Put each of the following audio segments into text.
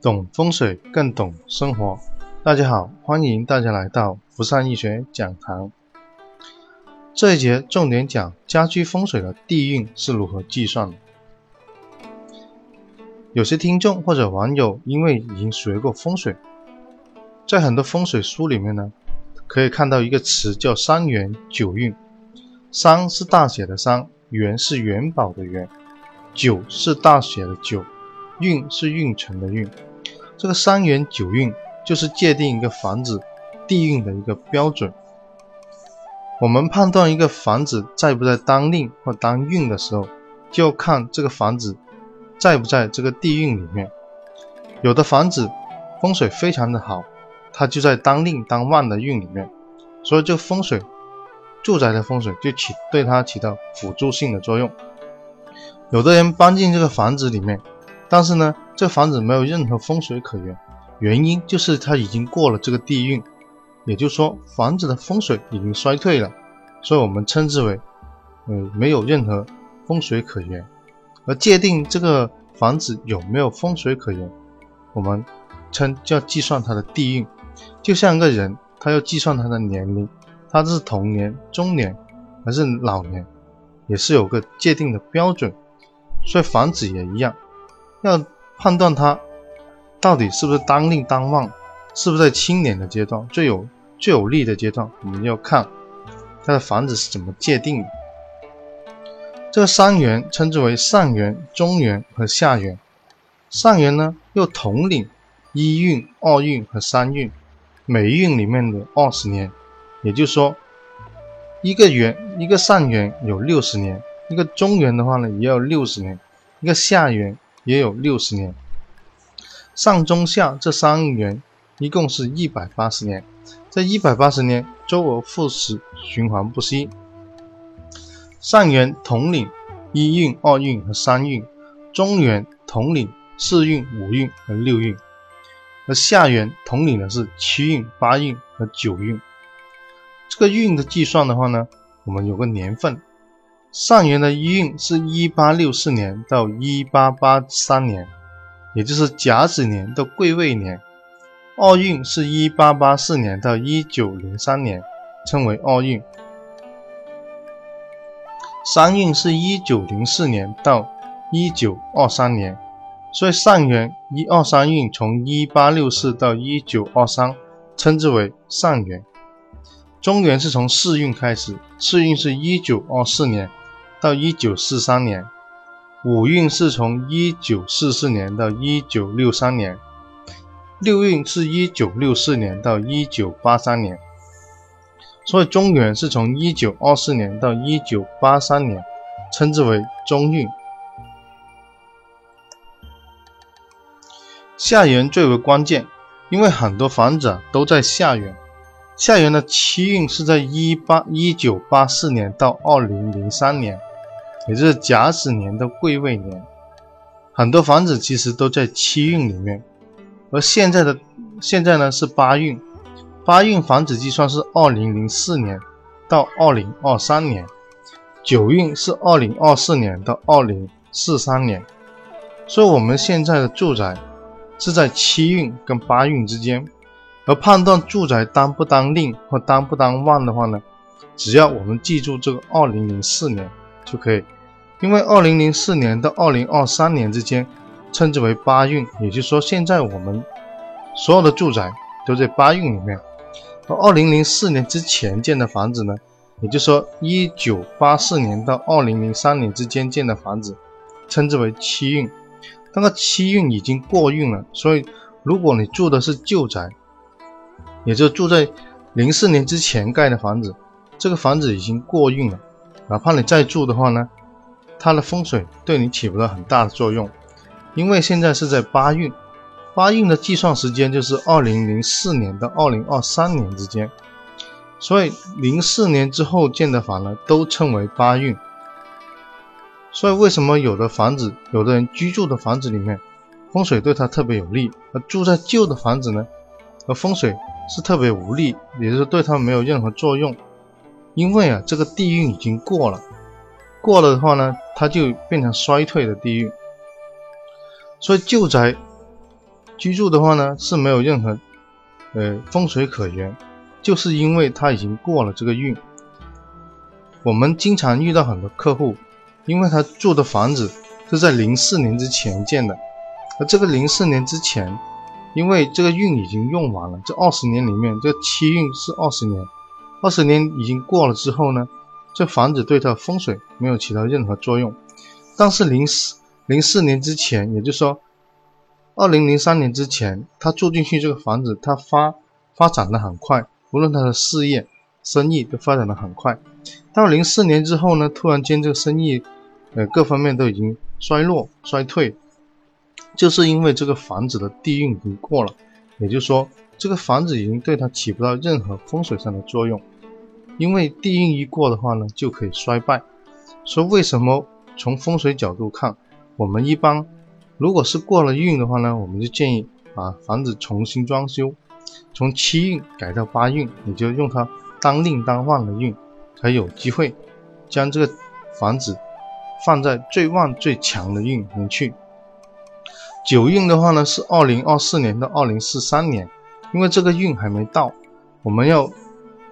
懂风水更懂生活。大家好，欢迎大家来到福善易学讲堂。这一节重点讲家居风水的地运是如何计算的。有些听众或者网友因为已经学过风水，在很多风水书里面呢，可以看到一个词叫三元九运。三是大写的三，元是元宝的元，九是大写的九，运是运程的运。这个三元九运就是界定一个房子地运的一个标准。我们判断一个房子在不在当令或当运的时候，就要看这个房子在不在这个地运里面。有的房子风水非常的好，它就在当令当旺的运里面，所以这个风水住宅的风水就起对它起到辅助性的作用。有的人搬进这个房子里面。但是呢，这房子没有任何风水可言，原因就是它已经过了这个地运，也就是说房子的风水已经衰退了，所以我们称之为，呃，没有任何风水可言。而界定这个房子有没有风水可言，我们称叫计算它的地运，就像一个人，他要计算他的年龄，他是童年、中年还是老年，也是有个界定的标准，所以房子也一样。要判断它到底是不是当令当旺，是不是在青年的阶段最有最有利的阶段，我们要看它的房子是怎么界定的。这个三元称之为上元、中元和下元。上元呢又统领一运、二运和三运，每运里面的二十年，也就是说，一个元一个上元有六十年，一个中元的话呢也有六十年，一个下元。也有六十年，上中下这三元一共是一百八十年，这一百八十年周而复始，循环不息。上元统领一运、二运和三运，中元统领四运、五运和六运，而下元统领的是七运、八运和九运。这个运的计算的话呢，我们有个年份。上元的一运是一八六四年到一八八三年，也就是甲子年到癸未年；二运是一八八四年到一九零三年，称为二运；三运是一九零四年到一九二三年。所以上元一二三运从一八六四到一九二三，称之为上元。中元是从四运开始，四运是一九二四年。到一九四三年，五运是从一九四四年到一九六三年，六运是一九六四年到一九八三年，所以中元是从一九二四年到一九八三年，称之为中运。下元最为关键，因为很多房子都在下元。下元的七运是在一八一九八四年到二零零三年。也就是甲子年的癸未年，很多房子其实都在七运里面，而现在的现在呢是八运，八运房子计算是二零零四年到二零二三年，九运是二零二四年到二零四三年，所以我们现在的住宅是在七运跟八运之间，而判断住宅当不当令或当不当旺的话呢，只要我们记住这个二零零四年就可以。因为二零零四年到二零二三年之间，称之为八运，也就是说，现在我们所有的住宅都在八运里面。而二零零四年之前建的房子呢，也就是说，一九八四年到二零零三年之间建的房子，称之为七运。那个七运已经过运了，所以如果你住的是旧宅，也就住在零四年之前盖的房子，这个房子已经过运了，哪怕你再住的话呢？它的风水对你起不到很大的作用，因为现在是在八运，八运的计算时间就是二零零四年到二零二三年之间，所以零四年之后建的房呢，都称为八运。所以为什么有的房子，有的人居住的房子里面风水对他特别有利，而住在旧的房子呢，而风水是特别无力，也就是对他没有任何作用，因为啊，这个地运已经过了。过了的话呢，它就变成衰退的地域。所以旧宅居住的话呢是没有任何呃风水可言，就是因为它已经过了这个运。我们经常遇到很多客户，因为他住的房子是在零四年之前建的，而这个零四年之前，因为这个运已经用完了，这二十年里面这七运是二十年，二十年已经过了之后呢，这房子对它风水没有起到任何作用。但是零四零四年之前，也就是说二零零三年之前，他住进去这个房子，他发发展的很快，无论他的事业、生意都发展的很快。到零四年之后呢，突然间这个生意，呃，各方面都已经衰落、衰退，就是因为这个房子的地运已经过了，也就是说，这个房子已经对他起不到任何风水上的作用。因为地运一过的话呢，就可以衰败。说为什么从风水角度看，我们一般如果是过了运的话呢，我们就建议把房子重新装修，从七运改到八运，你就用它当令当旺的运。才有机会将这个房子放在最旺最强的运里面去。九运的话呢，是二零二四年到二零四三年，因为这个运还没到，我们要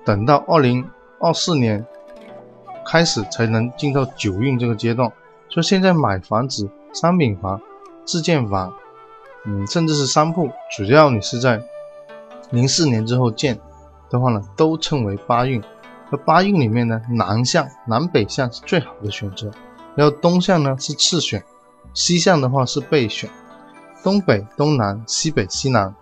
等到二零二四年开始才能进到九运这个阶段。所以现在买房子，商品房、自建房，嗯，甚至是商铺，只要你是在零四年之后建的话呢，都称为八运。而八运里面呢，南向、南北向是最好的选择，然后东向呢是次选，西向的话是备选，东北、东南、西北、西南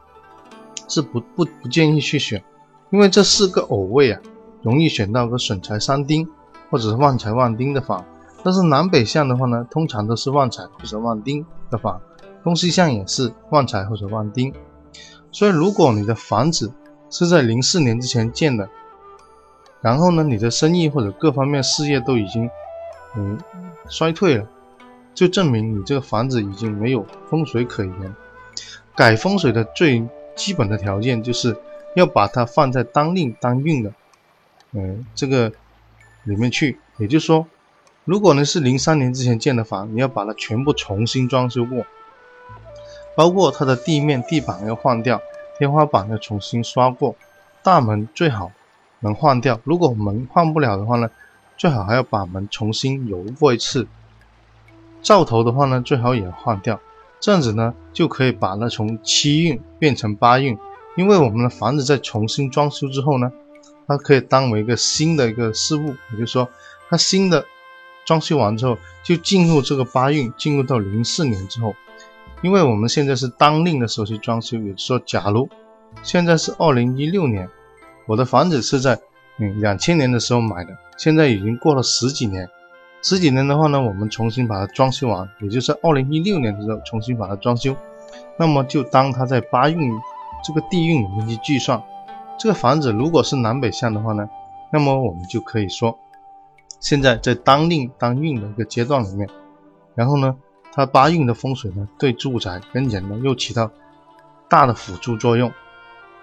是不不不建议去选，因为这四个偶位啊，容易选到个损财三丁或者是旺财旺丁的房。但是南北向的话呢，通常都是旺财或者旺丁的房，东西向也是旺财或者旺丁。所以如果你的房子是在零四年之前建的，然后呢，你的生意或者各方面事业都已经，嗯，衰退了，就证明你这个房子已经没有风水可言。改风水的最基本的条件就是要把它放在当令当运的，嗯，这个里面去。也就是说，如果呢是零三年之前建的房，你要把它全部重新装修过，包括它的地面、地板要换掉，天花板要重新刷过，大门最好。能换掉，如果门换不了的话呢，最好还要把门重新油过一次。灶头的话呢，最好也换掉，这样子呢就可以把它从七运变成八运。因为我们的房子在重新装修之后呢，它可以当为一个新的一个事物，也就是说，它新的装修完之后就进入这个八运，进入到零四年之后。因为我们现在是当令的时候去装修，也就是说，假如现在是二零一六年。我的房子是在嗯两千年的时候买的，现在已经过了十几年。十几年的话呢，我们重新把它装修完，也就是二零一六年的时候重新把它装修。那么就当它在八运这个地运里面去计算，这个房子如果是南北向的话呢，那么我们就可以说，现在在当令当运的一个阶段里面，然后呢，它八运的风水呢，对住宅跟人呢又起到大的辅助作用。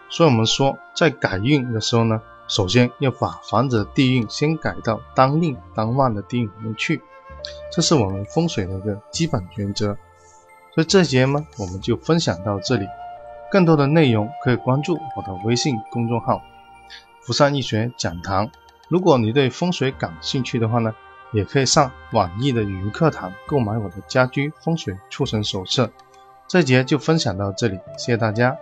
所以，我们说，在改运的时候呢，首先要把房子的地运先改到当令当旺的地运里面去，这是我们风水的一个基本原则。所以这节呢，我们就分享到这里。更多的内容可以关注我的微信公众号“福山易学讲堂”。如果你对风水感兴趣的话呢，也可以上网易的云课堂购买我的家居风水促成手册。这节就分享到这里，谢谢大家。